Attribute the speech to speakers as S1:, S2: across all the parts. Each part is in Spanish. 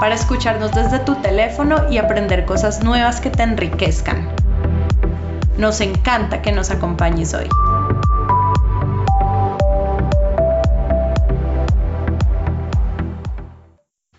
S1: para escucharnos desde tu teléfono y aprender cosas nuevas que te enriquezcan. Nos encanta que nos acompañes hoy.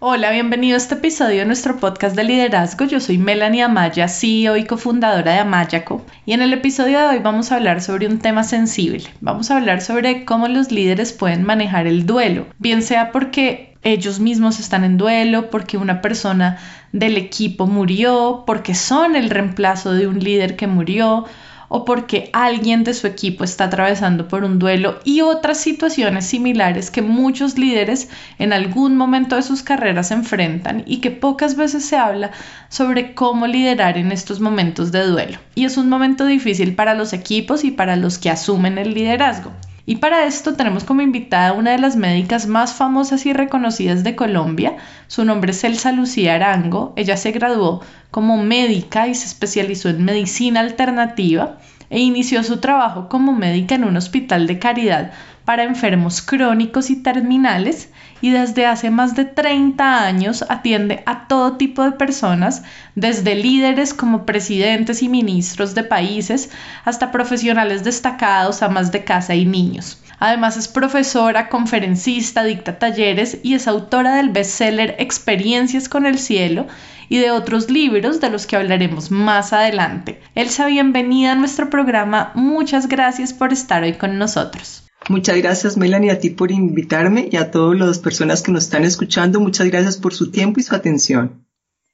S1: Hola, bienvenido a este episodio de nuestro podcast de liderazgo. Yo soy Melanie Amaya, CEO y cofundadora de Amayaco. Y en el episodio de hoy vamos a hablar sobre un tema sensible. Vamos a hablar sobre cómo los líderes pueden manejar el duelo, bien sea porque ellos mismos están en duelo, porque una persona del equipo murió, porque son el reemplazo de un líder que murió o porque alguien de su equipo está atravesando por un duelo y otras situaciones similares que muchos líderes en algún momento de sus carreras enfrentan y que pocas veces se habla sobre cómo liderar en estos momentos de duelo. Y es un momento difícil para los equipos y para los que asumen el liderazgo. Y para esto tenemos como invitada una de las médicas más famosas y reconocidas de Colombia. Su nombre es Elsa Lucía Arango. Ella se graduó como médica y se especializó en medicina alternativa e inició su trabajo como médica en un hospital de caridad para enfermos crónicos y terminales y desde hace más de 30 años atiende a todo tipo de personas, desde líderes como presidentes y ministros de países hasta profesionales destacados, amas de casa y niños. Además es profesora, conferencista, dicta talleres y es autora del bestseller Experiencias con el Cielo y de otros libros de los que hablaremos más adelante. Elsa, bienvenida a nuestro programa. Muchas gracias por estar hoy con nosotros.
S2: Muchas gracias, Melanie, a ti por invitarme y a todas las personas que nos están escuchando. Muchas gracias por su tiempo y su atención.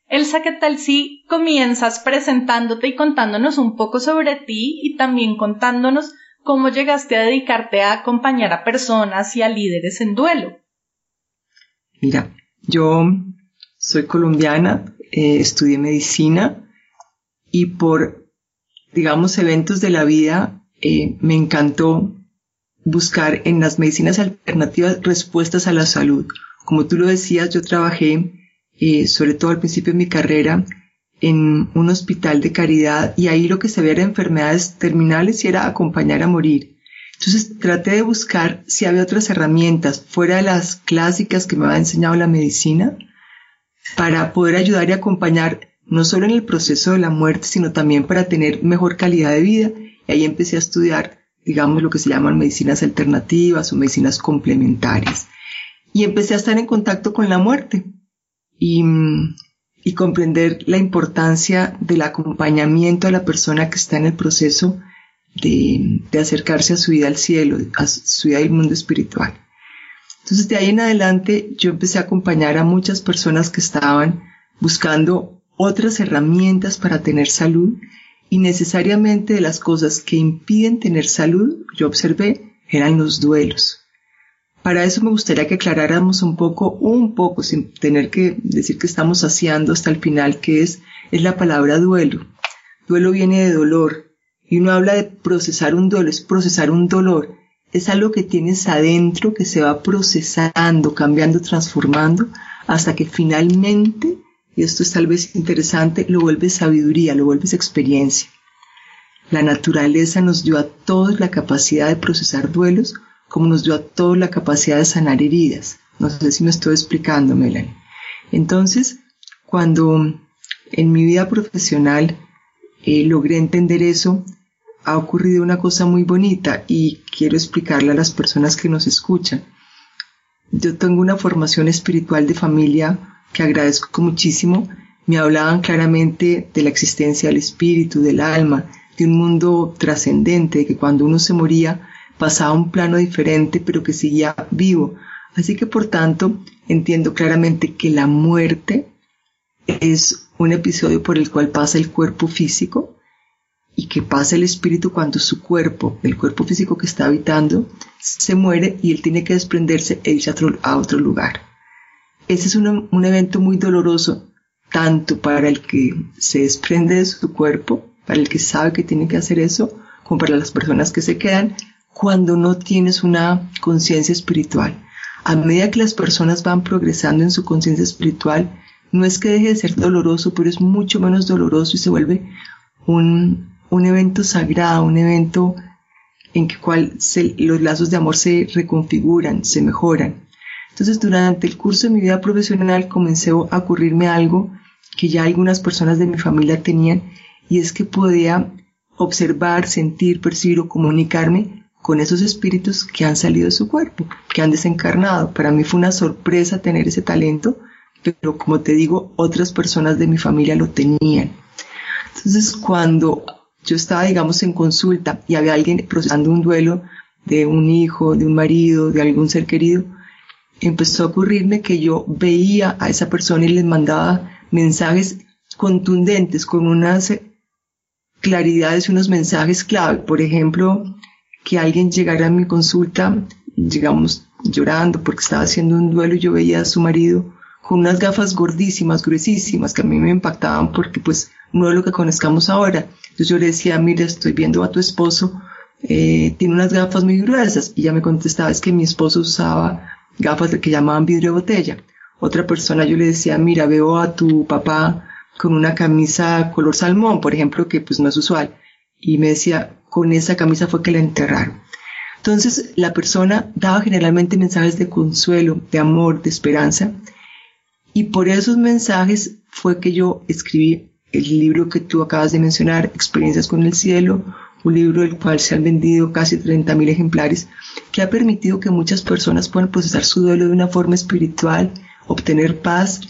S1: Elsa, ¿qué tal si comienzas presentándote y contándonos un poco sobre ti y también contándonos cómo llegaste a dedicarte a acompañar a personas y a líderes en duelo?
S2: Mira, yo soy colombiana, eh, estudié medicina y por, digamos, eventos de la vida eh, me encantó buscar en las medicinas alternativas respuestas a la salud. Como tú lo decías, yo trabajé, eh, sobre todo al principio de mi carrera, en un hospital de caridad y ahí lo que se veía era enfermedades terminales y era acompañar a morir. Entonces traté de buscar si había otras herramientas fuera de las clásicas que me había enseñado la medicina para poder ayudar y acompañar no solo en el proceso de la muerte, sino también para tener mejor calidad de vida. Y ahí empecé a estudiar digamos, lo que se llaman medicinas alternativas o medicinas complementarias. Y empecé a estar en contacto con la muerte y, y comprender la importancia del acompañamiento a la persona que está en el proceso de, de acercarse a su vida al cielo, a su vida al mundo espiritual. Entonces de ahí en adelante yo empecé a acompañar a muchas personas que estaban buscando otras herramientas para tener salud y necesariamente de las cosas que impiden tener salud, yo observé, eran los duelos. Para eso me gustaría que aclaráramos un poco, un poco, sin tener que decir que estamos saciando hasta el final, que es, es la palabra duelo. Duelo viene de dolor. Y uno habla de procesar un duelo, es procesar un dolor. Es algo que tienes adentro que se va procesando, cambiando, transformando, hasta que finalmente y esto es tal vez interesante, lo vuelve sabiduría, lo vuelves experiencia. La naturaleza nos dio a todos la capacidad de procesar duelos, como nos dio a todos la capacidad de sanar heridas. No sé si me estoy explicando, Melanie. Entonces, cuando en mi vida profesional eh, logré entender eso, ha ocurrido una cosa muy bonita y quiero explicarle a las personas que nos escuchan. Yo tengo una formación espiritual de familia que agradezco muchísimo, me hablaban claramente de la existencia del espíritu, del alma, de un mundo trascendente, de que cuando uno se moría pasaba a un plano diferente, pero que seguía vivo. Así que por tanto entiendo claramente que la muerte es un episodio por el cual pasa el cuerpo físico y que pasa el espíritu cuando su cuerpo, el cuerpo físico que está habitando, se muere y él tiene que desprenderse e irse a otro, a otro lugar. Ese es un, evento muy doloroso tanto para el que se desprende de su cuerpo, para el que sabe que tiene que hacer eso, como para las personas que se quedan, cuando no tienes una conciencia espiritual. A medida que las personas van progresando en su conciencia espiritual, no es que deje de ser doloroso, pero es mucho menos doloroso y se vuelve un, un evento sagrado, un evento en que cual los lazos de amor se reconfiguran, se mejoran. Entonces, durante el curso de mi vida profesional comencé a ocurrirme algo que ya algunas personas de mi familia tenían y es que podía observar, sentir, percibir o comunicarme con esos espíritus que han salido de su cuerpo, que han desencarnado. Para mí fue una sorpresa tener ese talento, pero como te digo, otras personas de mi familia lo tenían. Entonces, cuando yo estaba, digamos, en consulta y había alguien procesando un duelo de un hijo, de un marido, de algún ser querido, empezó a ocurrirme que yo veía a esa persona y les mandaba mensajes contundentes, con unas claridades, unos mensajes clave. Por ejemplo, que alguien llegara a mi consulta, digamos, llorando porque estaba haciendo un duelo y yo veía a su marido con unas gafas gordísimas, gruesísimas, que a mí me impactaban porque pues no es lo que conozcamos ahora. Entonces yo le decía, mira, estoy viendo a tu esposo, eh, tiene unas gafas muy gruesas. Y ella me contestaba, es que mi esposo usaba gafas que llamaban vidrio botella. Otra persona yo le decía, mira, veo a tu papá con una camisa color salmón, por ejemplo, que pues no es usual. Y me decía, con esa camisa fue que la enterraron. Entonces la persona daba generalmente mensajes de consuelo, de amor, de esperanza, y por esos mensajes fue que yo escribí el libro que tú acabas de mencionar, Experiencias con el Cielo, un libro del cual se han vendido casi 30.000 ejemplares, que ha permitido que muchas personas puedan procesar su duelo de una forma espiritual, obtener paz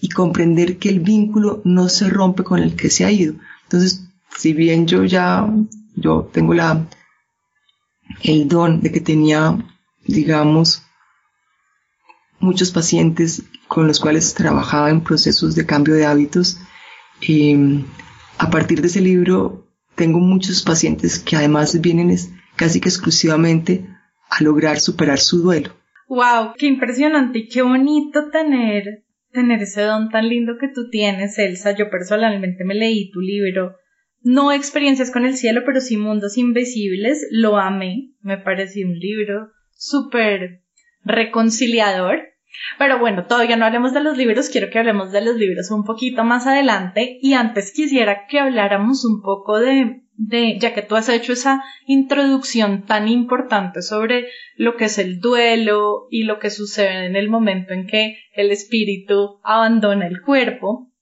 S2: y comprender que el vínculo no se rompe con el que se ha ido. Entonces, si bien yo ya, yo tengo la, el don de que tenía, digamos, muchos pacientes con los cuales trabajaba en procesos de cambio de hábitos. em, a partir de ese libro tengo muchos pacientes que además vienen casi que exclusivamente a lograr superar su duelo.
S1: ¡Wow! ¡Qué impresionante y qué bonito tener, tener ese don tan lindo que tú tienes, Elsa! Yo personalmente me leí tu libro. No experiencias con el cielo, pero sí mundos invisibles. Lo amé. Me pareció un libro súper reconciliador. Pero bueno, todavía no hablemos de los libros, quiero que hablemos de los libros un poquito más adelante. Y antes quisiera que habláramos un poco de, de, ya que tú has hecho esa introducción tan importante sobre lo que es el duelo y lo que sucede en el momento en que el espíritu abandona el cuerpo,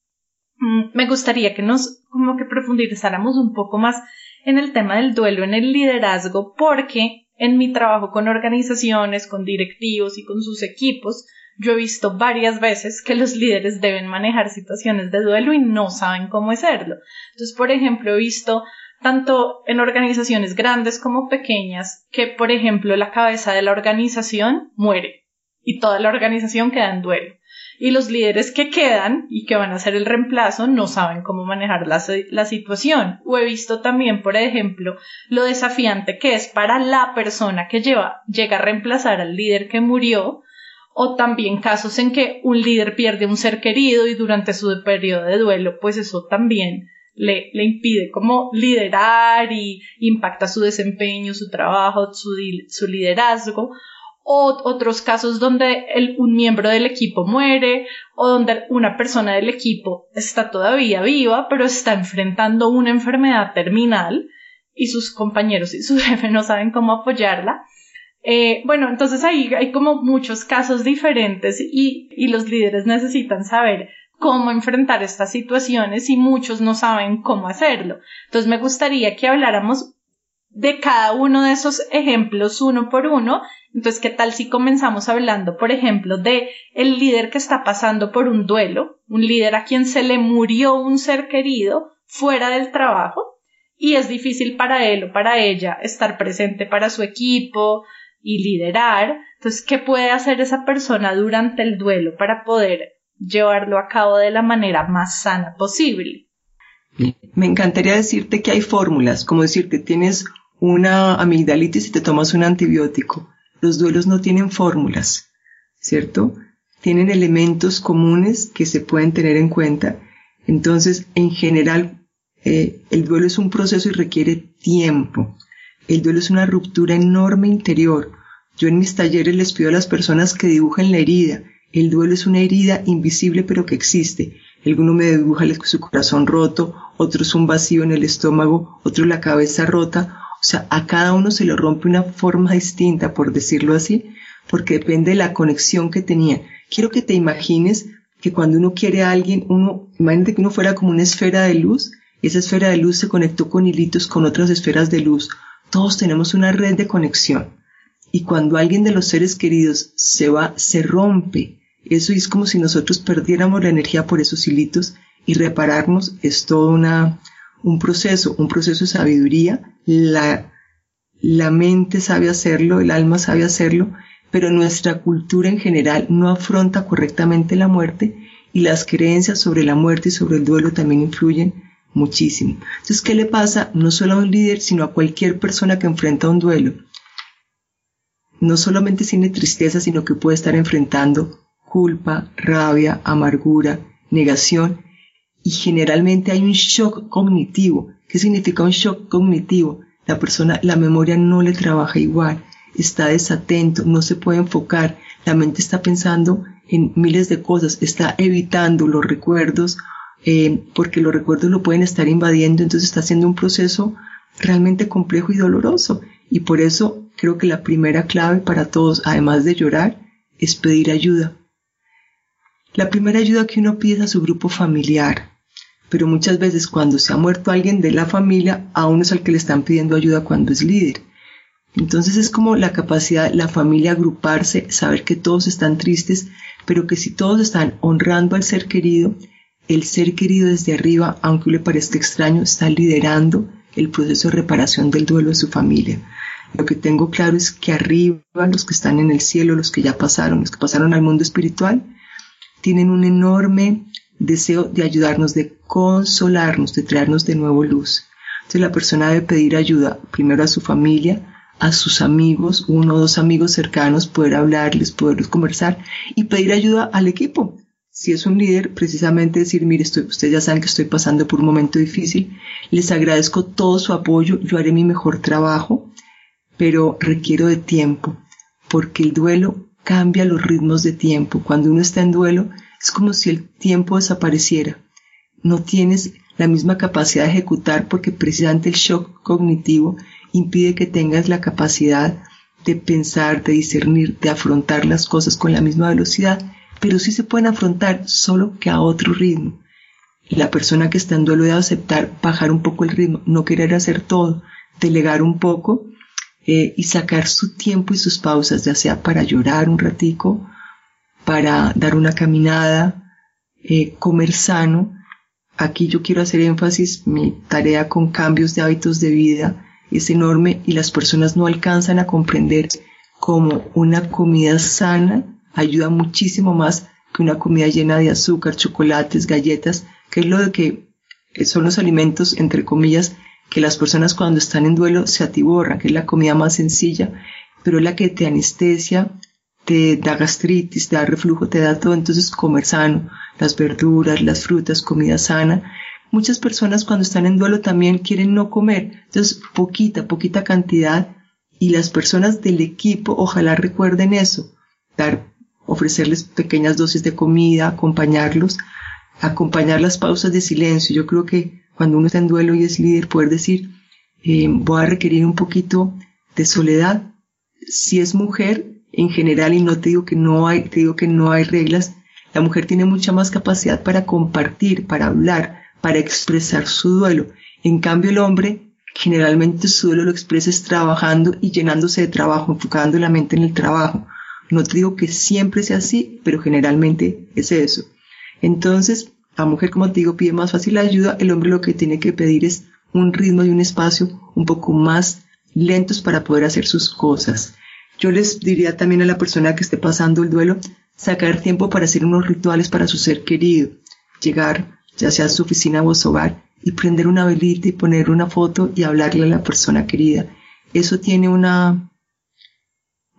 S1: mm, me gustaría que nos como que profundizáramos un poco más en el tema del duelo en el liderazgo porque en mi trabajo con organizaciones, con directivos y con sus equipos, yo he visto varias veces que los líderes deben manejar situaciones de duelo y no saben cómo hacerlo. Entonces, por ejemplo, he visto tanto en organizaciones grandes como pequeñas que, por ejemplo, la cabeza de la organización muere y toda la organización queda en duelo y los líderes que quedan y que van a hacer el reemplazo no saben cómo manejar la, la, situación. O he visto también, por ejemplo, lo desafiante que es para la persona que lleva, llega a reemplazar al líder que murió, o también casos en que un líder pierde un ser querido y durante su periodo de duelo, pues eso también le, le impide como liderar y impacta su desempeño, su trabajo, su, su liderazgo o otros casos donde un miembro del equipo muere o donde una persona del equipo está todavía viva pero está enfrentando una enfermedad terminal y sus compañeros y su jefe no saben cómo apoyarla. Eh, bueno, entonces ahí hay como muchos casos diferentes y, y los líderes necesitan saber cómo enfrentar estas situaciones y muchos no saben cómo hacerlo. Entonces me gustaría que habláramos de cada uno de esos ejemplos uno por uno entonces, ¿qué tal si comenzamos hablando, por ejemplo, de el líder que está pasando por un duelo, un líder a quien se le murió un ser querido fuera del trabajo y es difícil para él o para ella estar presente para su equipo y liderar? Entonces, ¿qué puede hacer esa persona durante el duelo para poder llevarlo a cabo de la manera más sana posible?
S2: Me encantaría decirte que hay fórmulas, como decirte, tienes una amigdalitis y te tomas un antibiótico los duelos no tienen fórmulas, ¿cierto? tienen elementos comunes que se pueden tener en cuenta. Entonces, en general, eh, el duelo es un proceso y requiere tiempo. El duelo es una ruptura enorme interior. Yo en mis talleres les pido a las personas que dibujen la herida. El duelo es una herida invisible pero que existe. Alguno me dibuja su corazón roto, otro es un vacío en el estómago, otro la cabeza rota. O sea, a cada uno se le rompe una forma distinta, por decirlo así, porque depende de la conexión que tenía. Quiero que te imagines que cuando uno quiere a alguien, uno, imagínate que uno fuera como una esfera de luz, esa esfera de luz se conectó con hilitos con otras esferas de luz. Todos tenemos una red de conexión. Y cuando alguien de los seres queridos se va, se rompe. Eso es como si nosotros perdiéramos la energía por esos hilitos y repararnos es todo una, un proceso, un proceso de sabiduría. La, la mente sabe hacerlo, el alma sabe hacerlo pero nuestra cultura en general no afronta correctamente la muerte y las creencias sobre la muerte y sobre el duelo también influyen muchísimo. Entonces, ¿qué le pasa no solo a un líder, sino a cualquier persona que enfrenta un duelo? No solamente tiene tristeza, sino que puede estar enfrentando culpa, rabia, amargura, negación y generalmente hay un shock cognitivo. ¿Qué significa un shock cognitivo? La persona, la memoria no le trabaja igual está desatento, no se puede enfocar, la mente está pensando en miles de cosas, está evitando los recuerdos, eh, porque los recuerdos lo pueden estar invadiendo, entonces está haciendo un proceso realmente complejo y doloroso. Y por eso creo que la primera clave para todos, además de llorar, es pedir ayuda. La primera ayuda que uno pide es a su grupo familiar, pero muchas veces cuando se ha muerto alguien de la familia, a uno es al que le están pidiendo ayuda cuando es líder. Entonces es como la capacidad, la familia agruparse, saber que todos están tristes, pero que si todos están honrando al ser querido, el ser querido desde arriba, aunque le parezca extraño, está liderando el proceso de reparación del duelo de su familia. Lo que tengo claro es que arriba, los que están en el cielo, los que ya pasaron, los que pasaron al mundo espiritual, tienen un enorme deseo de ayudarnos, de consolarnos, de traernos de nuevo luz. Entonces la persona debe pedir ayuda primero a su familia, a sus amigos, uno o dos amigos cercanos, poder hablarles, poderlos conversar y pedir ayuda al equipo. Si es un líder, precisamente decir, mire, estoy, ustedes ya saben que estoy pasando por un momento difícil, les agradezco todo su apoyo, yo haré mi mejor trabajo, pero requiero de tiempo, porque el duelo cambia los ritmos de tiempo. Cuando uno está en duelo, es como si el tiempo desapareciera. No tienes la misma capacidad de ejecutar porque precisamente el shock cognitivo impide que tengas la capacidad de pensar, de discernir, de afrontar las cosas con la misma velocidad, pero sí se pueden afrontar solo que a otro ritmo. La persona que está en duelo debe aceptar bajar un poco el ritmo, no querer hacer todo, delegar un poco eh, y sacar su tiempo y sus pausas, ya sea para llorar un ratico, para dar una caminada, eh, comer sano. Aquí yo quiero hacer énfasis mi tarea con cambios de hábitos de vida, es enorme y las personas no alcanzan a comprender cómo una comida sana ayuda muchísimo más que una comida llena de azúcar, chocolates, galletas, que es lo que son los alimentos, entre comillas, que las personas cuando están en duelo se atiborran, que es la comida más sencilla, pero es la que te anestesia, te da gastritis, te da reflujo, te da todo, entonces comer sano, las verduras, las frutas, comida sana, Muchas personas cuando están en duelo también quieren no comer, entonces poquita, poquita cantidad. Y las personas del equipo ojalá recuerden eso, dar, ofrecerles pequeñas dosis de comida, acompañarlos, acompañar las pausas de silencio. Yo creo que cuando uno está en duelo y es líder, poder decir, eh, voy a requerir un poquito de soledad. Si es mujer, en general, y no te digo que no hay, te digo que no hay reglas, la mujer tiene mucha más capacidad para compartir, para hablar, para expresar su duelo. En cambio, el hombre generalmente su duelo lo expresa trabajando y llenándose de trabajo, enfocando la mente en el trabajo. No te digo que siempre sea así, pero generalmente es eso. Entonces, la mujer, como te digo, pide más fácil ayuda, el hombre lo que tiene que pedir es un ritmo y un espacio un poco más lentos para poder hacer sus cosas. Yo les diría también a la persona que esté pasando el duelo, sacar tiempo para hacer unos rituales para su ser querido, llegar ya sea su oficina o su hogar, y prender una velita y poner una foto y hablarle a la persona querida. Eso tiene una,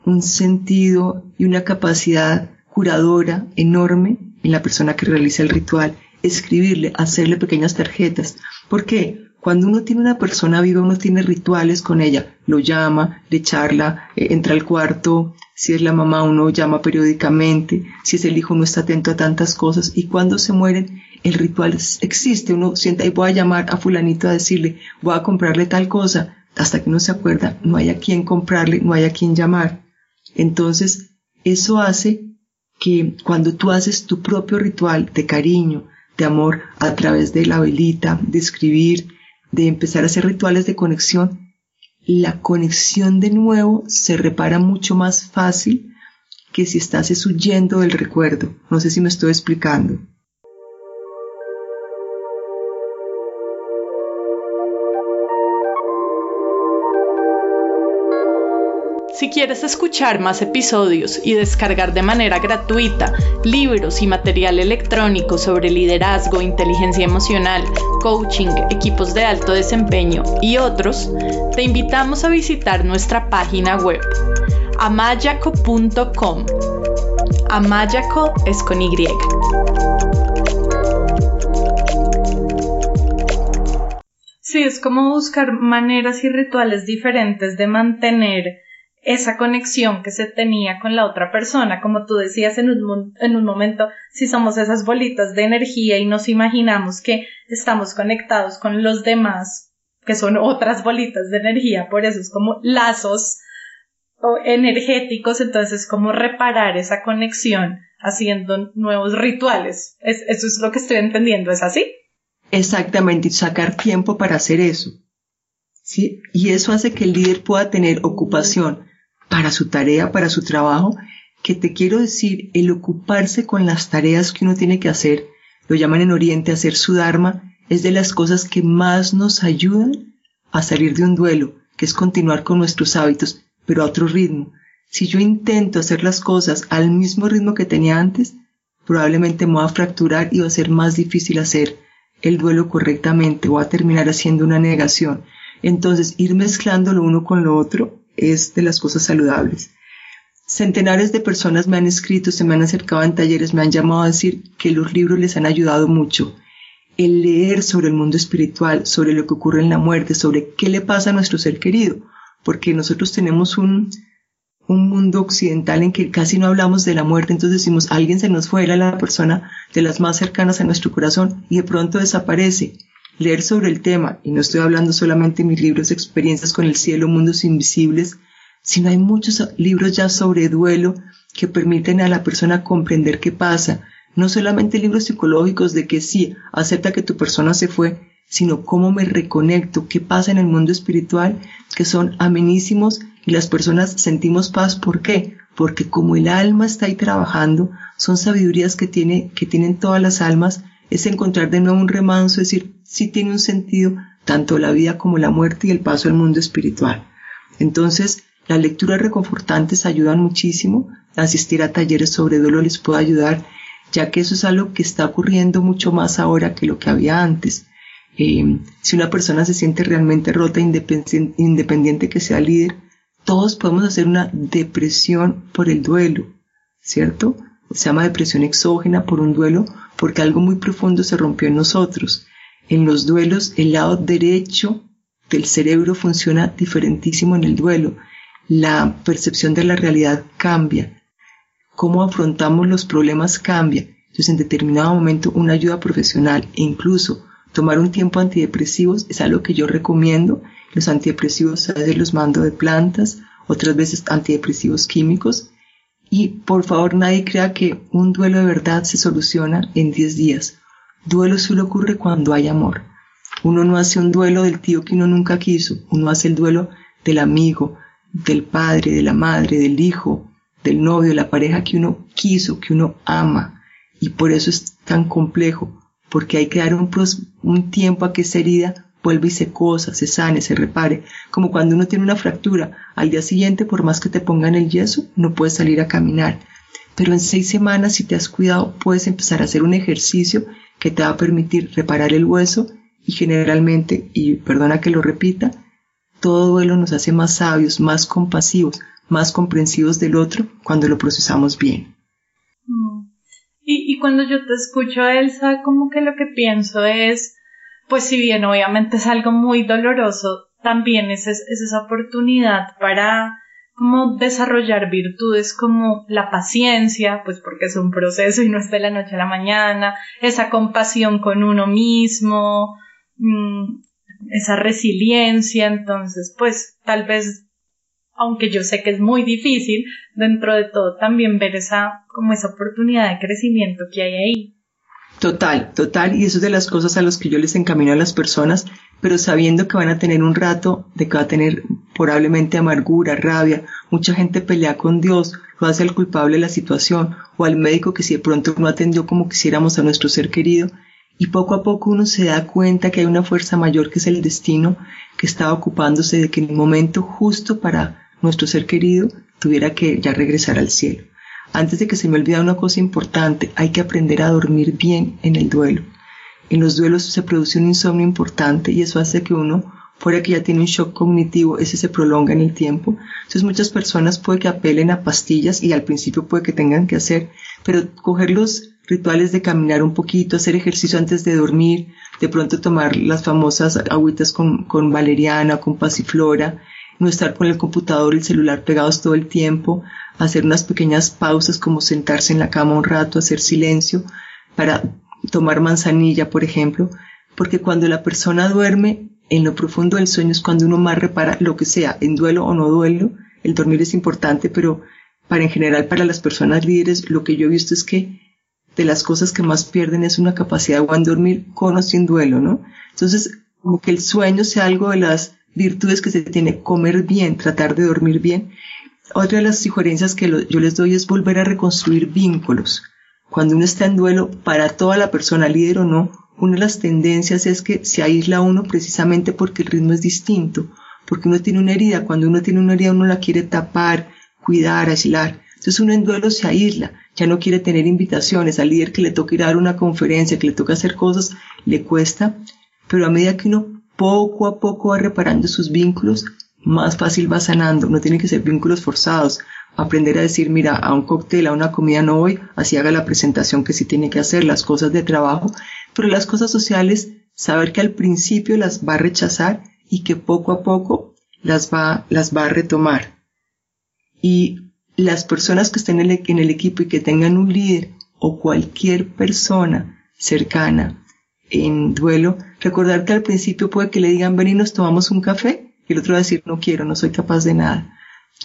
S2: un sentido y una capacidad curadora enorme en la persona que realiza el ritual, escribirle, hacerle pequeñas tarjetas. ¿Por qué? Cuando uno tiene una persona viva, uno tiene rituales con ella, lo llama, le charla, eh, entra al cuarto, si es la mamá uno llama periódicamente, si es el hijo uno está atento a tantas cosas y cuando se mueren el ritual existe, uno sienta y voy a llamar a fulanito a decirle, voy a comprarle tal cosa, hasta que uno se acuerda, no hay a quien comprarle, no hay a quien llamar. Entonces, eso hace que cuando tú haces tu propio ritual de cariño, de amor, a través de la velita, de escribir, de empezar a hacer rituales de conexión, la conexión de nuevo se repara mucho más fácil que si estás huyendo del recuerdo. No sé si me estoy explicando.
S1: Si quieres escuchar más episodios y descargar de manera gratuita libros y material electrónico sobre liderazgo, inteligencia emocional, coaching, equipos de alto desempeño y otros, te invitamos a visitar nuestra página web amayaco.com. Amayaco es con Y. Sí, es como buscar maneras y rituales diferentes de mantener esa conexión que se tenía con la otra persona, como tú decías en un, en un momento, si somos esas bolitas de energía y nos imaginamos que estamos conectados con los demás, que son otras bolitas de energía, por eso es como lazos energéticos, entonces es como reparar esa conexión haciendo nuevos rituales. eso es lo que estoy entendiendo, ¿es así?
S2: Exactamente, sacar tiempo para hacer eso. ¿Sí? Y eso hace que el líder pueda tener ocupación para su tarea, para su trabajo, que te quiero decir, el ocuparse con las tareas que uno tiene que hacer, lo llaman en Oriente hacer su Dharma, es de las cosas que más nos ayudan a salir de un duelo, que es continuar con nuestros hábitos, pero a otro ritmo. Si yo intento hacer las cosas al mismo ritmo que tenía antes, probablemente me voy a fracturar y va a ser más difícil hacer el duelo correctamente, o a terminar haciendo una negación. Entonces, ir mezclando lo uno con lo otro es de las cosas saludables. Centenares de personas me han escrito, se me han acercado en talleres, me han llamado a decir que los libros les han ayudado mucho. El leer sobre el mundo espiritual, sobre lo que ocurre en la muerte, sobre qué le pasa a nuestro ser querido, porque nosotros tenemos un, un mundo occidental en que casi no hablamos de la muerte, entonces decimos, alguien se nos fue, era la persona de las más cercanas a nuestro corazón y de pronto desaparece leer sobre el tema, y no estoy hablando solamente de mis libros Experiencias con el cielo, Mundos Invisibles, sino hay muchos libros ya sobre duelo que permiten a la persona comprender qué pasa. No solamente libros psicológicos de que sí, acepta que tu persona se fue, sino cómo me reconecto, qué pasa en el mundo espiritual, que son amenísimos y las personas sentimos paz. ¿Por qué? Porque como el alma está ahí trabajando, son sabidurías que, tiene, que tienen todas las almas, es encontrar de nuevo un remanso, es decir, sí tiene un sentido tanto la vida como la muerte y el paso al mundo espiritual. Entonces, las lecturas reconfortantes ayudan muchísimo. Asistir a talleres sobre duelo les puede ayudar, ya que eso es algo que está ocurriendo mucho más ahora que lo que había antes. Eh, si una persona se siente realmente rota, independiente, independiente que sea líder, todos podemos hacer una depresión por el duelo, ¿cierto? Se llama depresión exógena por un duelo porque algo muy profundo se rompió en nosotros. En los duelos, el lado derecho del cerebro funciona diferentísimo en el duelo. La percepción de la realidad cambia. Cómo afrontamos los problemas cambia. Entonces, en determinado momento, una ayuda profesional e incluso tomar un tiempo antidepresivos es algo que yo recomiendo. Los antidepresivos a veces los mando de plantas, otras veces antidepresivos químicos. Y por favor nadie crea que un duelo de verdad se soluciona en 10 días. Duelo solo ocurre cuando hay amor. Uno no hace un duelo del tío que uno nunca quiso, uno hace el duelo del amigo, del padre, de la madre, del hijo, del novio, de la pareja que uno quiso, que uno ama. Y por eso es tan complejo, porque hay que dar un, un tiempo a que esa herida vuelva y se cosa, se sane, se repare. Como cuando uno tiene una fractura, al día siguiente, por más que te pongan el yeso, no puedes salir a caminar. Pero en seis semanas, si te has cuidado, puedes empezar a hacer un ejercicio que te va a permitir reparar el hueso y generalmente, y perdona que lo repita, todo duelo nos hace más sabios, más compasivos, más comprensivos del otro cuando lo procesamos bien.
S1: Mm. Y, y cuando yo te escucho, Elsa, como que lo que pienso es, pues si bien obviamente es algo muy doloroso, también es, es, esa oportunidad para como desarrollar virtudes como la paciencia, pues porque es un proceso y no es de la noche a la mañana, esa compasión con uno mismo, mm, esa resiliencia, entonces pues tal vez aunque yo sé que es muy difícil, dentro de todo también ver esa como esa oportunidad de crecimiento que hay ahí.
S2: Total, total, y eso es de las cosas a las que yo les encamino a las personas, pero sabiendo que van a tener un rato de que va a tener probablemente amargura, rabia, mucha gente pelea con Dios, lo hace al culpable de la situación o al médico que si de pronto no atendió como quisiéramos a nuestro ser querido, y poco a poco uno se da cuenta que hay una fuerza mayor que es el destino que está ocupándose de que en el momento justo para nuestro ser querido tuviera que ya regresar al cielo. Antes de que se me olvide una cosa importante, hay que aprender a dormir bien en el duelo. En los duelos se produce un insomnio importante y eso hace que uno, fuera que ya tiene un shock cognitivo, ese se prolonga en el tiempo. Entonces muchas personas puede que apelen a pastillas y al principio puede que tengan que hacer, pero coger los rituales de caminar un poquito, hacer ejercicio antes de dormir, de pronto tomar las famosas agüitas con, con valeriana, con pasiflora, no estar con el computador y el celular pegados todo el tiempo, hacer unas pequeñas pausas como sentarse en la cama un rato, hacer silencio para tomar manzanilla, por ejemplo, porque cuando la persona duerme, en lo profundo del sueño es cuando uno más repara lo que sea, en duelo o no duelo, el dormir es importante, pero para en general para las personas líderes lo que yo he visto es que de las cosas que más pierden es una capacidad de dormir con o sin duelo, ¿no? Entonces, como que el sueño sea algo de las virtudes que se tiene, comer bien, tratar de dormir bien. Otra de las sugerencias que yo les doy es volver a reconstruir vínculos. Cuando uno está en duelo, para toda la persona, líder o no, una de las tendencias es que se aísla uno precisamente porque el ritmo es distinto, porque uno tiene una herida. Cuando uno tiene una herida, uno la quiere tapar, cuidar, aislar. Entonces uno en duelo se aísla, ya no quiere tener invitaciones. Al líder que le toca ir a dar una conferencia, que le toca hacer cosas, le cuesta. Pero a medida que uno poco a poco va reparando sus vínculos, más fácil va sanando. No tiene que ser vínculos forzados. Aprender a decir, mira, a un cóctel, a una comida no voy, así haga la presentación que sí tiene que hacer, las cosas de trabajo. Pero las cosas sociales, saber que al principio las va a rechazar y que poco a poco las va, las va a retomar. Y las personas que estén en el, en el equipo y que tengan un líder o cualquier persona cercana en duelo, recordar que al principio puede que le digan ven y nos tomamos un café y el otro va a decir no quiero, no soy capaz de nada.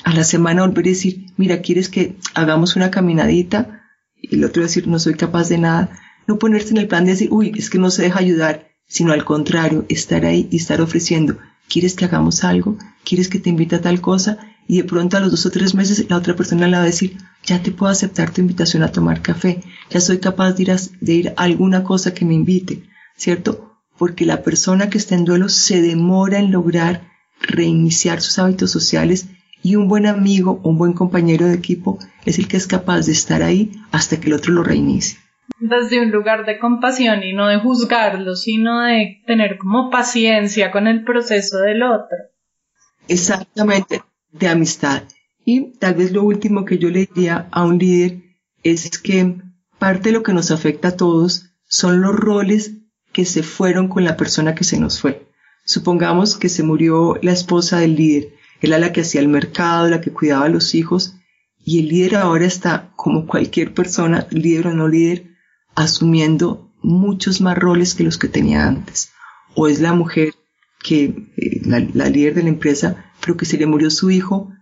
S2: A la semana volver a decir mira, ¿quieres que hagamos una caminadita? Y el otro va a decir no soy capaz de nada. No ponerse en el plan de decir uy, es que no se deja ayudar, sino al contrario, estar ahí y estar ofreciendo. ¿Quieres que hagamos algo? ¿Quieres que te invite a tal cosa? Y de pronto a los dos o tres meses la otra persona le va a decir, ya te puedo aceptar tu invitación a tomar café, ya soy capaz de ir a, de ir a alguna cosa que me invite. ¿Cierto? Porque la persona que está en duelo se demora en lograr reiniciar sus hábitos sociales y un buen amigo un buen compañero de equipo es el que es capaz de estar ahí hasta que el otro lo reinicie.
S1: Desde un lugar de compasión y no de juzgarlo, sino de tener como paciencia con el proceso del otro.
S2: Exactamente, de amistad. Y tal vez lo último que yo le diría a un líder es que parte de lo que nos afecta a todos son los roles que se fueron con la persona que se nos fue. Supongamos que se murió la esposa del líder, era la que hacía el mercado, la que cuidaba a los hijos, y el líder ahora está, como cualquier persona, líder o no líder, asumiendo muchos más roles que los que tenía antes. O es la mujer que, eh, la, la líder de la empresa, pero que se le murió su hijo,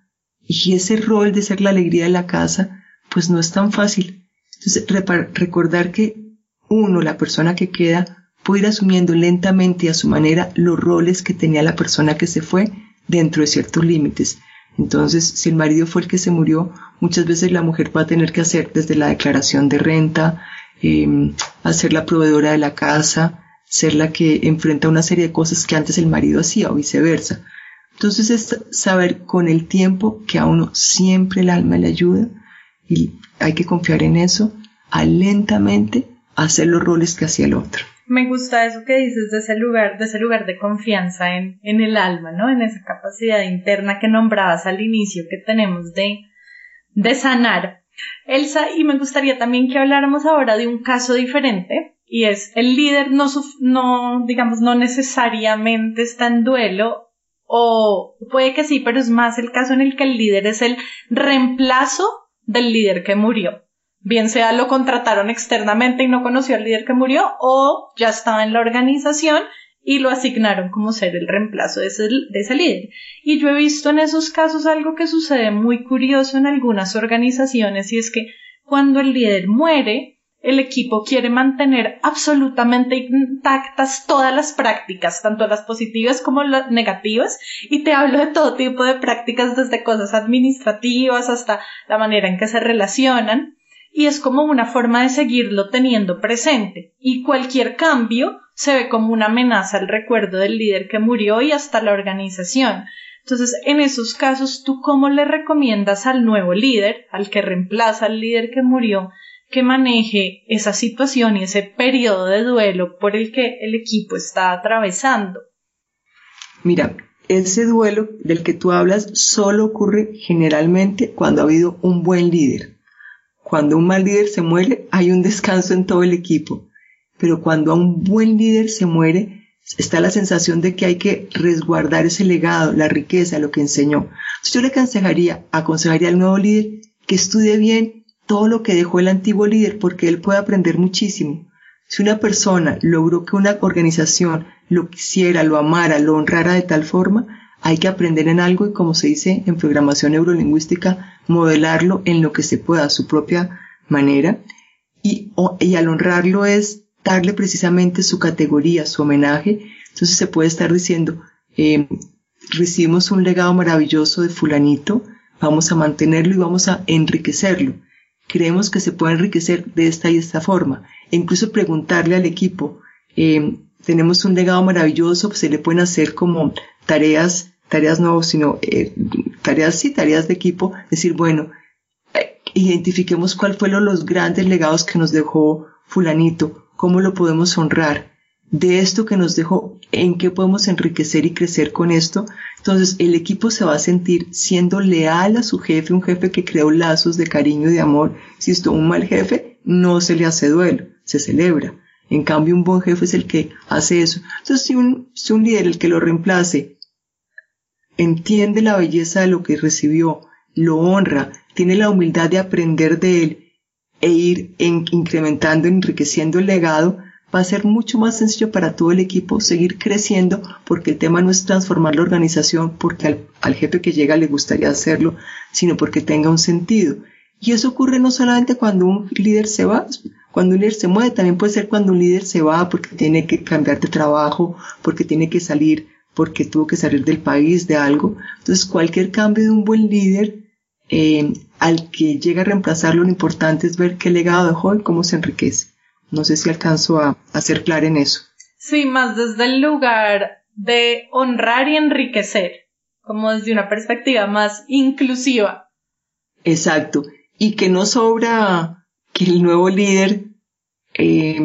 S2: y ese rol de ser la alegría de la casa, pues no es tan fácil. Entonces, recordar que uno, la persona que queda, puede ir asumiendo lentamente a su manera los roles que tenía la persona que se fue dentro de ciertos límites. Entonces, si el marido fue el que se murió, muchas veces la mujer va a tener que hacer desde la declaración de renta, eh, hacer la proveedora de la casa, ser la que enfrenta una serie de cosas que antes el marido hacía o viceversa. Entonces es saber con el tiempo que a uno siempre el alma le ayuda y hay que confiar en eso, a lentamente hacer los roles que hacía el otro
S1: me gusta eso que dices de ese lugar, de ese lugar de confianza en, el alma, ¿no? En esa capacidad interna que nombrabas al inicio que tenemos de, de sanar. Elsa, y me gustaría también que habláramos ahora de un caso diferente, y es el líder no, no, digamos, no necesariamente está en duelo, o puede que sí, pero es más el caso en el que el líder es el reemplazo del líder que murió. Bien sea lo contrataron externamente y no conoció al líder que murió, o ya estaba en la organización y lo asignaron como ser el reemplazo de ese, de líder. Y yo he visto en esos casos algo que sucede muy curioso en algunas organizaciones y es que cuando el líder muere, el equipo quiere mantener absolutamente intactas todas las prácticas, tanto las positivas como las negativas, y te hablo de todo tipo de prácticas, desde cosas administrativas hasta la manera en que se relacionan, y es como una forma de seguirlo teniendo presente, y cualquier cambio se ve como una amenaza al recuerdo del líder que murió y hasta la organización. Entonces, en esos casos, ¿tú cómo le recomiendas al nuevo líder, al que reemplaza al líder que murió, que maneje esa situación y ese periodo de duelo por el que el equipo está atravesando.
S2: Mira, ese duelo del que tú hablas solo ocurre generalmente cuando ha habido un buen líder. Cuando un mal líder se muere, hay un descanso en todo el equipo. Pero cuando a un buen líder se muere, está la sensación de que hay que resguardar ese legado, la riqueza, lo que enseñó. Entonces yo le aconsejaría, aconsejaría al nuevo líder que estudie bien todo lo que dejó el antiguo líder porque él puede aprender muchísimo. Si una persona logró que una organización lo quisiera, lo amara, lo honrara de tal forma, hay que aprender en algo y como se dice en programación neurolingüística, modelarlo en lo que se pueda, a su propia manera. Y, al honrarlo es darle precisamente su categoría, su homenaje. Entonces se puede estar diciendo, eh, recibimos un legado maravilloso de fulanito, vamos a mantenerlo y vamos a enriquecerlo creemos que se puede enriquecer de esta y esta forma. E incluso preguntarle al equipo, eh, tenemos un legado maravilloso, se le pueden hacer como tareas, tareas no, sino eh, tareas sí, tareas de equipo, decir, bueno, eh, identifiquemos cuál fueron los grandes legados que nos dejó fulanito, cómo lo podemos honrar, de esto que nos dejó, en qué podemos enriquecer y crecer con esto. Entonces el equipo se va a sentir siendo leal a su jefe, un jefe que creó lazos de cariño y de amor. Si esto un mal jefe, no se le hace duelo, se celebra. En cambio, un buen jefe es el que hace eso. Entonces, si un, si un líder, el que lo reemplace, entiende la belleza de lo que recibió, lo honra, tiene la humildad de aprender de él e ir incrementando, enriqueciendo el legado, va a ser mucho más sencillo para todo el equipo seguir creciendo porque el tema no es transformar la organización porque al, jefe que llega le gustaría hacerlo, sino porque tenga un sentido. Y eso ocurre no solamente cuando un líder se va, cuando un líder se mueve, también puede ser cuando un líder se va porque tiene que cambiar de trabajo, porque tiene que salir, porque tuvo que salir del país, de algo. Entonces, cualquier cambio de un buen líder, eh, al que llega a reemplazarlo, lo importante es ver qué legado dejó y cómo se enriquece. No sé si alcanzo a, a ser clara en eso.
S1: Sí, más desde el lugar de honrar y enriquecer, como desde una perspectiva más inclusiva.
S2: Exacto. Y que no sobra que el nuevo líder, eh,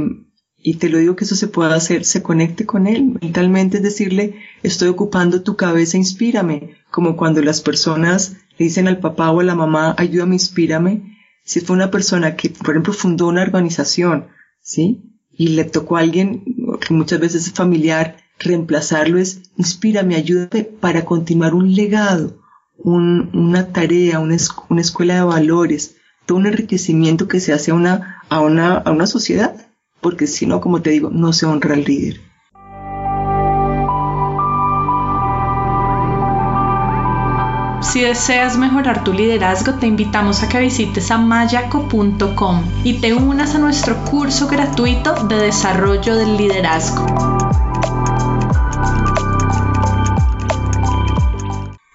S2: y te lo digo que eso se pueda hacer, se conecte con él mentalmente, es decirle, estoy ocupando tu cabeza, inspírame, como cuando las personas le dicen al papá o a la mamá, ayúdame, inspírame. Si fue una persona que, por ejemplo, fundó una organización, ¿sí? Y le tocó a alguien que muchas veces es familiar, reemplazarlo es, inspírame, ayúdame para continuar un legado, una tarea, una, una, escuela de valores, todo un enriquecimiento que se hace a una, a una, a una sociedad, porque si no, como te digo, no se honra al líder.
S1: Si deseas mejorar tu liderazgo, te invitamos a que visites a mayaco.com y te unas a nuestro curso gratuito de desarrollo del liderazgo.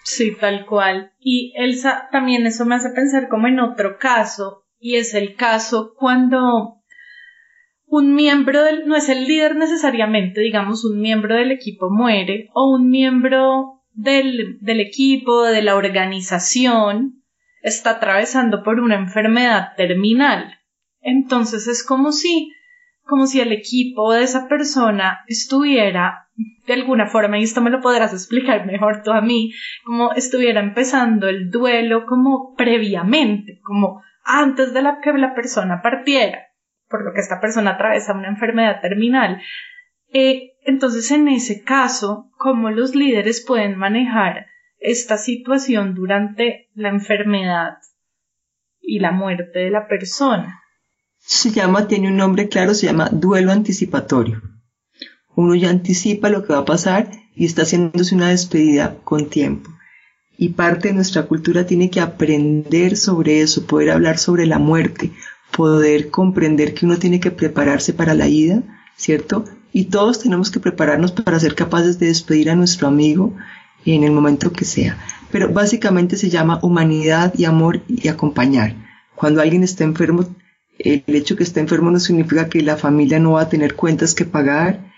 S1: Sí, tal cual. Y Elsa, también eso me hace pensar como en otro caso, y es el caso cuando un miembro del, no es el líder necesariamente, digamos, un miembro del equipo muere o un miembro del, del equipo, de la organización, está atravesando por una enfermedad terminal. Entonces es como si, como si el equipo de esa persona estuviera de alguna forma, y esto me lo podrás explicar mejor tú a mí, como estuviera empezando el duelo como previamente, como antes de la que la persona partiera, por lo que esta persona atraviesa una enfermedad terminal. Eh, entonces, en ese caso, ¿cómo los líderes pueden manejar esta situación durante la enfermedad y la muerte de la persona?
S2: Se llama, tiene un nombre claro, se llama duelo anticipatorio. Uno ya anticipa lo que va a pasar y está haciéndose una despedida con tiempo. Y parte de nuestra cultura tiene que aprender sobre eso, poder hablar sobre la muerte, poder comprender que uno tiene que prepararse para la ida, ¿cierto? Y todos tenemos que prepararnos para ser capaces de despedir a nuestro amigo en el momento que sea. Pero básicamente se llama humanidad y amor y acompañar. Cuando alguien está enfermo, el hecho que esté enfermo no significa que la familia no va a tener cuentas que pagar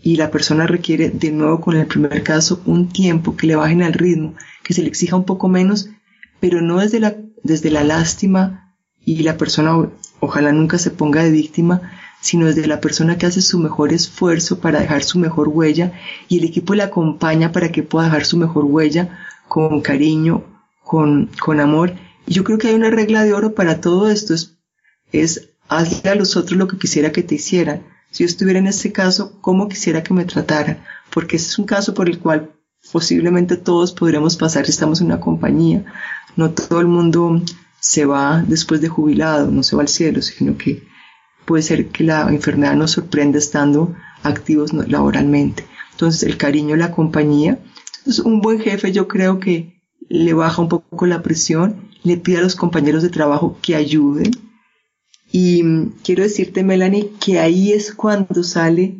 S2: y la persona requiere, de nuevo con el primer caso, un tiempo que le bajen al ritmo, que se le exija un poco menos, pero no desde la, desde la lástima y la persona ojalá nunca se ponga de víctima, sino desde la persona que hace su mejor esfuerzo para dejar su mejor huella y el equipo le acompaña para que pueda dejar su mejor huella con cariño, con, con amor. Y yo creo que hay una regla de oro para todo esto, es, es hazle a los otros lo que quisiera que te hicieran. Si yo estuviera en ese caso, ¿cómo quisiera que me trataran? Porque ese es un caso por el cual posiblemente todos podremos pasar si estamos en una compañía. No todo el mundo se va después de jubilado, no se va al cielo, sino que puede ser que la enfermedad nos sorprenda estando activos laboralmente. Entonces, el cariño, la compañía. Entonces, un buen jefe yo creo que le baja un poco la presión, le pide a los compañeros de trabajo que ayuden. Y quiero decirte, Melanie, que ahí es cuando sale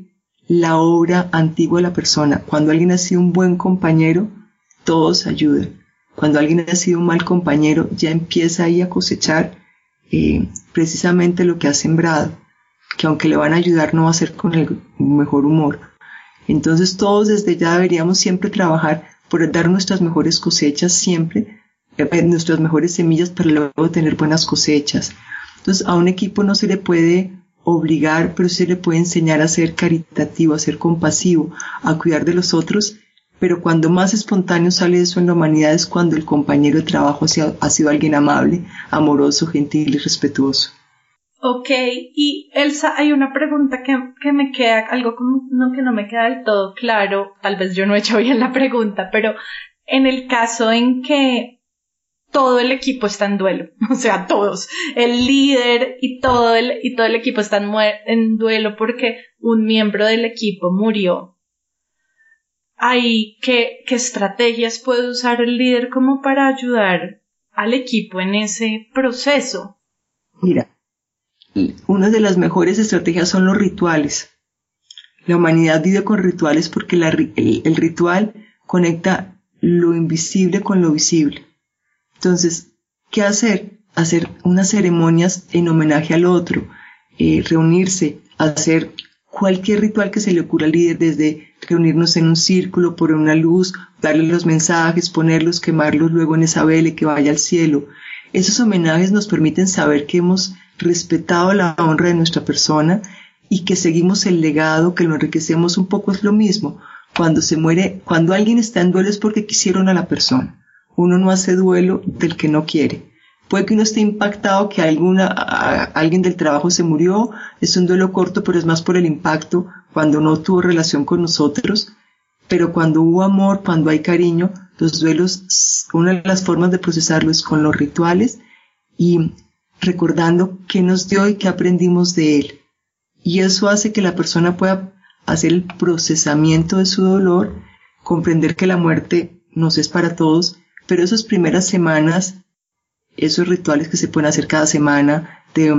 S2: la obra antigua de la persona. Cuando alguien ha sido un buen compañero, todos ayudan. Cuando alguien ha sido un mal compañero, ya empieza ahí a cosechar eh, precisamente lo que ha sembrado, que aunque le van a ayudar no va a ser con el mejor humor. Entonces todos desde ya deberíamos siempre trabajar por dar nuestras mejores cosechas siempre, eh, nuestras mejores semillas para luego tener buenas cosechas. Entonces a un equipo no se le puede obligar, pero se le puede enseñar a ser caritativo, a ser compasivo, a cuidar de los otros pero cuando más espontáneo sale eso en la humanidad es cuando el compañero de trabajo ha sido, alguien amable, amoroso, gentil y respetuoso.
S1: Ok, y Elsa, hay una pregunta que, me queda, algo como que no me queda del todo claro, tal vez yo no he hecho bien la pregunta, pero en el caso en que todo el equipo está en duelo, o sea, todos, el líder y todo el, y todo el equipo están en duelo porque un miembro del equipo murió ahí qué, estrategias puede usar el líder como para ayudar al equipo en ese proceso?
S2: Mira, una de las mejores estrategias son los rituales. La humanidad vive con rituales porque el, ritual conecta lo invisible con lo visible. Entonces, ¿qué hacer? Hacer unas ceremonias en homenaje al otro, eh, reunirse, hacer cualquier ritual que se le ocurra al líder, desde reunirnos en un círculo, poner una luz, darle los mensajes, ponerlos, quemarlos luego en esa vela que vaya al cielo. Esos homenajes nos permiten saber que hemos respetado la honra de nuestra persona y que seguimos el legado, que lo enriquecemos un poco es lo mismo. Cuando se muere, cuando alguien está en duelo es porque quisieron a la persona. Uno no hace duelo del que no quiere. Puede que uno esté impactado que alguna, alguien del trabajo se murió, es un duelo corto, pero es más por el impacto cuando no tuvo relación con nosotros. Pero cuando hubo amor, cuando hay cariño, los duelos, una de las formas de procesarlo es con los rituales y recordando qué nos dio y qué aprendimos de él. Y eso hace que la persona pueda hacer el procesamiento de su dolor, comprender que la muerte nos es para todos, pero esas primeras semanas esos rituales que se pueden hacer cada semana de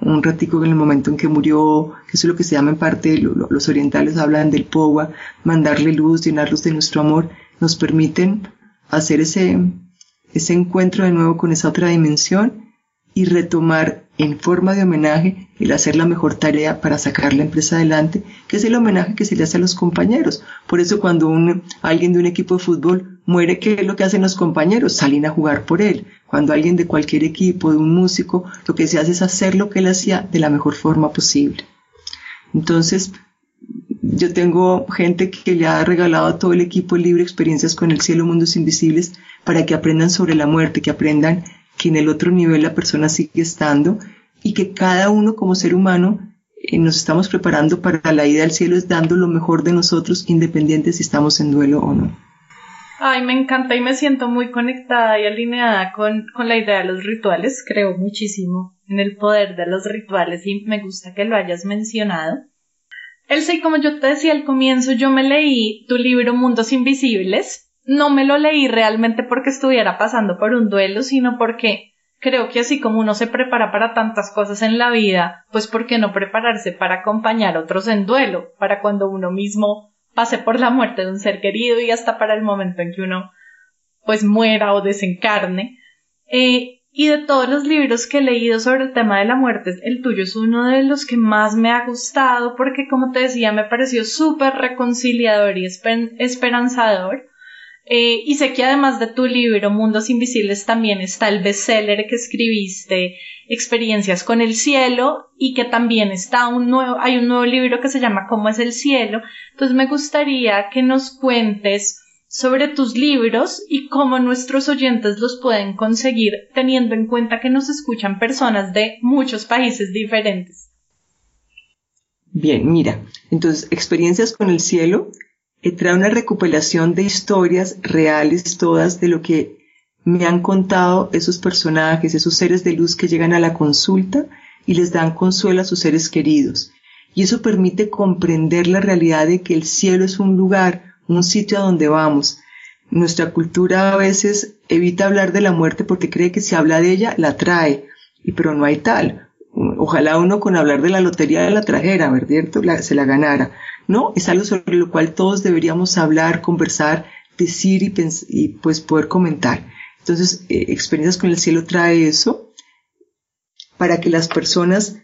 S2: un, ratico en el momento en que murió, que eso es lo que se llama en parte, los orientales hablan del powa, mandarle luz, llenarlos de nuestro amor, nos permiten hacer ese, ese encuentro de nuevo con esa otra dimensión y retomar en forma de homenaje el hacer la mejor tarea para sacar la empresa adelante, que es el homenaje que se le hace a los compañeros. Por eso cuando un, alguien de un equipo de fútbol muere, ¿qué es lo que hacen los compañeros? Salen a jugar por él. Cuando alguien de cualquier equipo, de un músico, lo que se hace es hacer lo que él hacía de la mejor forma posible. Entonces, yo tengo gente que le ha regalado a todo el equipo libre experiencias con el cielo, mundos invisibles, para que aprendan sobre la muerte, que aprendan que en el otro nivel la persona sigue estando y que cada uno como ser humano eh, nos estamos preparando para la ida al cielo es dando lo mejor de nosotros independiente si estamos en duelo o no.
S1: Ay, me encanta y me siento muy conectada y alineada con, con la idea de los rituales. Creo muchísimo en el poder de los rituales y me gusta que lo hayas mencionado. Elsa, y como yo te decía al comienzo, yo me leí tu libro Mundos Invisibles. No me lo leí realmente porque estuviera pasando por un duelo, sino porque creo que así como uno se prepara para tantas cosas en la vida, pues ¿por qué no prepararse para acompañar a otros en duelo? Para cuando uno mismo pase por la muerte de un ser querido y hasta para el momento en que uno pues muera o desencarne. Eh, y de todos los libros que he leído sobre el tema de la muerte, el tuyo es uno de los que más me ha gustado porque, como te decía, me pareció súper reconciliador y esperanzador. Eh, y sé que además de tu libro Mundos Invisibles también está el bestseller que escribiste, Experiencias con el Cielo, y que también está un nuevo, hay un nuevo libro que se llama ¿Cómo es el cielo? Entonces me gustaría que nos cuentes sobre tus libros y cómo nuestros oyentes los pueden conseguir teniendo en cuenta que nos escuchan personas de muchos países diferentes.
S2: Bien, mira, entonces experiencias con el cielo eh, trae una recopilación de historias reales todas de lo que me han contado esos personajes, esos seres de luz que llegan a la consulta y les dan consuelo a sus seres queridos. Y eso permite comprender la realidad de que el cielo es un lugar, un sitio a donde vamos. Nuestra cultura a veces evita hablar de la muerte porque cree que si habla de ella la trae, y pero no hay tal. Ojalá uno con hablar de la lotería la trajera, ¿verdad? se la ganara. No, es algo sobre lo cual todos deberíamos hablar, conversar, decir y, y pues poder comentar. Entonces, eh, experiencias con el cielo trae eso para que las personas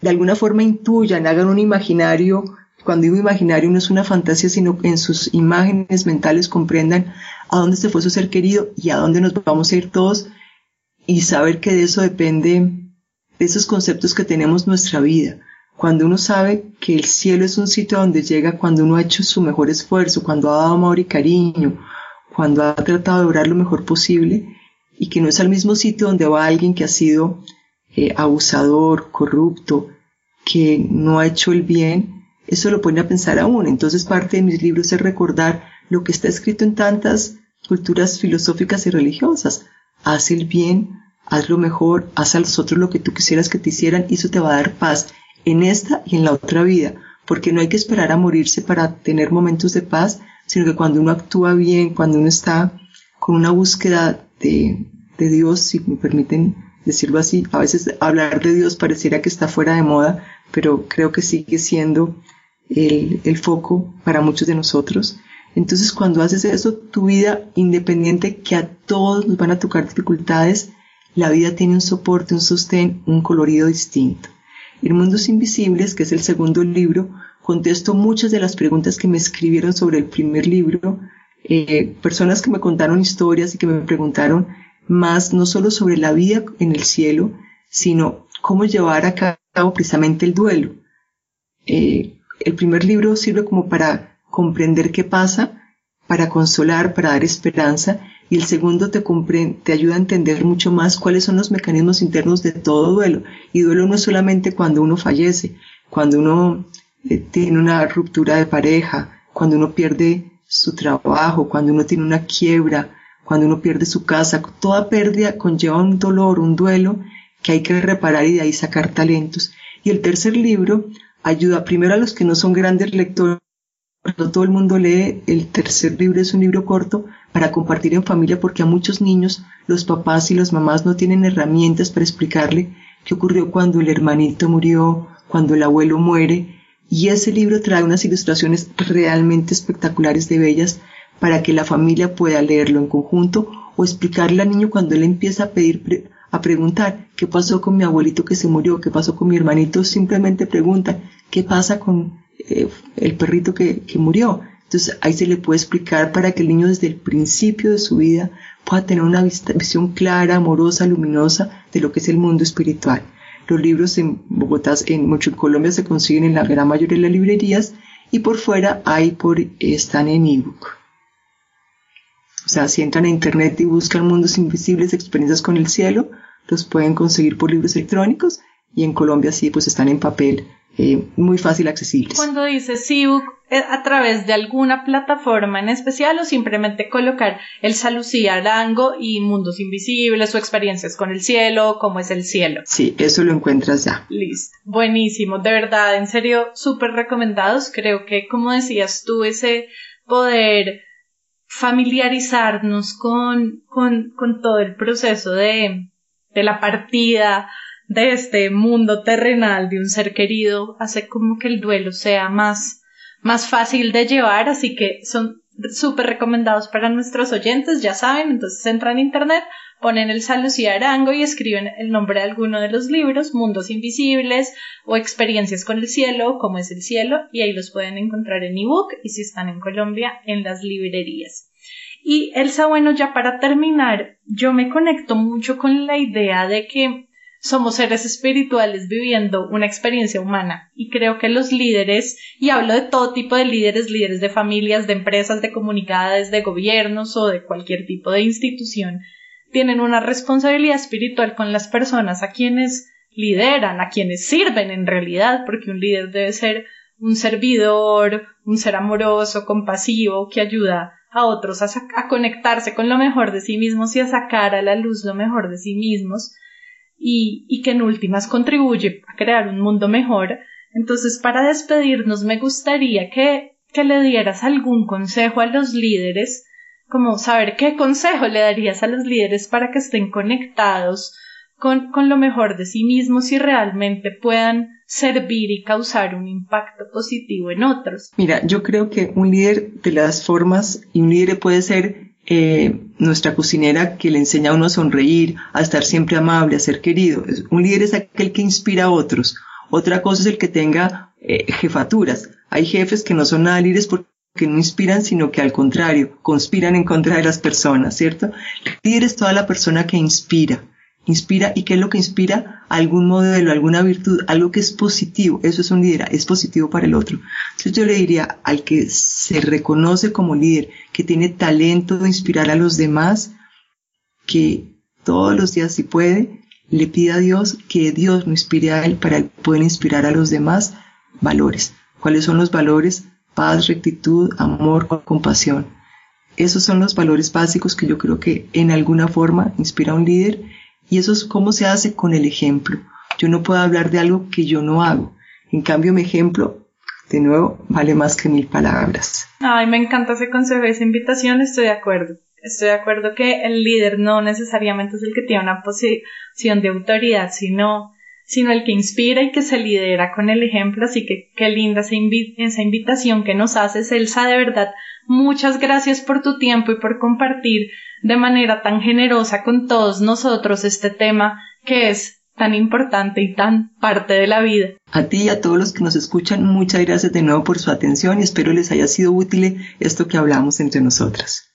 S2: de alguna forma intuyan, hagan un imaginario cuando digo imaginario no es una fantasía, sino en sus imágenes mentales comprendan a dónde se fue su ser querido y a dónde nos vamos a ir todos y saber que de eso depende, de esos conceptos que tenemos nuestra vida. Cuando uno sabe que el cielo es un sitio donde llega cuando uno ha hecho su mejor esfuerzo, cuando ha dado amor y cariño, cuando ha tratado de orar lo mejor posible y que no es al mismo sitio donde va alguien que ha sido eh, abusador, corrupto, que no ha hecho el bien, eso lo pone a pensar aún. Entonces parte de mis libros es recordar lo que está escrito en tantas culturas filosóficas y religiosas. Haz el bien, haz lo mejor, haz a los otros lo que tú quisieras que te hicieran y eso te va a dar paz en esta y en la otra vida. Porque no hay que esperar a morirse para tener momentos de paz, sino que cuando uno actúa bien, cuando uno está con una búsqueda de, de Dios, si me permiten decirlo así, a veces hablar de Dios pareciera que está fuera de moda, pero creo que sigue siendo el, foco para muchos de nosotros. Entonces cuando haces eso, tu vida, independiente que a todos nos van a tocar dificultades, la vida tiene un soporte, un sostén, un colorido distinto. En Mundos Invisibles, que es el segundo libro, contesto muchas de las preguntas que me escribieron sobre el primer libro, eh, personas que me contaron historias y que me preguntaron más no solo sobre la vida en el cielo, sino cómo llevar a cabo precisamente el duelo. Eh, el primer libro sirve como para comprender qué pasa, para consolar, para dar esperanza, y el segundo te, te ayuda a entender mucho más cuáles son los mecanismos internos de todo duelo. Y duelo no es solamente cuando uno fallece, cuando uno eh, tiene una ruptura de pareja, cuando uno pierde su trabajo, cuando uno tiene una quiebra, cuando uno pierde su casa. Toda pérdida conlleva un dolor, un duelo que hay que reparar y de ahí sacar talentos. Y el tercer libro ayuda primero a los que no son grandes lectores, no todo el mundo lee, el tercer libro es un libro corto para compartir en familia porque a muchos niños los papás y las mamás no tienen herramientas para explicarle qué ocurrió cuando el hermanito murió, cuando el abuelo muere, y ese libro trae unas ilustraciones realmente espectaculares de bellas para que la familia pueda leerlo en conjunto o explicarle al niño cuando él empieza a pedir a preguntar qué pasó con mi abuelito que se murió, qué pasó con mi hermanito, simplemente pregunta qué pasa con eh, el perrito que, que murió. Entonces ahí se le puede explicar para que el niño desde el principio de su vida pueda tener una visión clara, amorosa, luminosa de lo que es el mundo espiritual. Los libros en Bogotá, en mucho Colombia se consiguen en la gran mayoría de las librerías y por fuera hay por están en ebook. O sea, si entran a internet y buscan mundos invisibles, experiencias con el cielo, los pueden conseguir por libros electrónicos y en Colombia sí, pues están en papel eh, muy fácil accesibles.
S1: Cuando dices ebook, a través de alguna plataforma en especial o simplemente colocar el Salucía Arango y Mundos Invisibles o experiencias con el cielo, cómo es el cielo.
S2: Sí, eso lo encuentras ya.
S1: Listo. Buenísimo, de verdad, en serio, súper recomendados. Creo que, como decías tú, ese poder familiarizarnos con, con, con todo el proceso de, de la partida, de este mundo terrenal de un ser querido hace como que el duelo sea más, más fácil de llevar, así que son súper recomendados para nuestros oyentes, ya saben, entonces entran a internet, ponen el San Lucía Arango y escriben el nombre de alguno de los libros, Mundos Invisibles o Experiencias con el Cielo, como es el cielo, y ahí los pueden encontrar en ebook y si están en Colombia, en las librerías. Y Elsa, bueno, ya para terminar, yo me conecto mucho con la idea de que somos seres espirituales viviendo una experiencia humana. Y creo que los líderes, y hablo de todo tipo de líderes, líderes de familias, de empresas, de comunidades, de gobiernos o de cualquier tipo de institución, tienen una responsabilidad espiritual con las personas a quienes lideran, a quienes sirven en realidad, porque un líder debe ser un servidor, un ser amoroso, compasivo, que ayuda a otros a, a conectarse con lo mejor de sí mismos y a sacar a la luz lo mejor de sí mismos y, que en últimas contribuye a crear un mundo mejor. Entonces, para despedirnos, me gustaría que, que le dieras algún consejo a los líderes, como saber qué consejo le darías a los líderes para que estén conectados con, con lo mejor de sí mismos y realmente puedan servir y causar un impacto positivo en otros.
S2: Mira, yo creo que un líder de las formas, y un líder puede ser eh, nuestra cocinera que le enseña a uno a sonreír, a estar siempre amable, a ser querido. Un líder es aquel que inspira a otros. Otra cosa es el que tenga eh, jefaturas. Hay jefes que no son nada líderes porque no inspiran, sino que al contrario, conspiran en contra de las personas, ¿cierto? líder es toda la persona que inspira, inspira y qué es lo que inspira algún modelo, alguna virtud, algo que es positivo, eso es un líder, es positivo para el otro. Entonces yo le diría al que se reconoce como líder, que tiene talento de inspirar a los demás, que todos los días si puede, le pida a Dios que Dios lo inspire a él para poder inspirar a los demás valores. ¿Cuáles son los valores? Paz, rectitud, amor, compasión. Esos son los valores básicos que yo creo que en alguna forma inspira a un líder y eso es cómo se hace con el ejemplo. Yo no puedo hablar de algo que yo no hago. En cambio, mi ejemplo, de nuevo, vale más que mil palabras.
S1: Ay, me encanta ese consejo, esa invitación, estoy de acuerdo. Estoy de acuerdo que el líder no necesariamente es el que tiene una posición de autoridad, sino, sino el que inspira y que se lidera con el ejemplo. Así que qué linda esa, esa invitación que nos haces, Elsa, de verdad. Muchas gracias por tu tiempo y por compartir de manera tan generosa con todos nosotros este tema que es tan importante y tan parte de la vida.
S2: A ti y a todos los que nos escuchan, muchas gracias de nuevo por su atención y espero les haya sido útil esto que hablamos entre nosotras.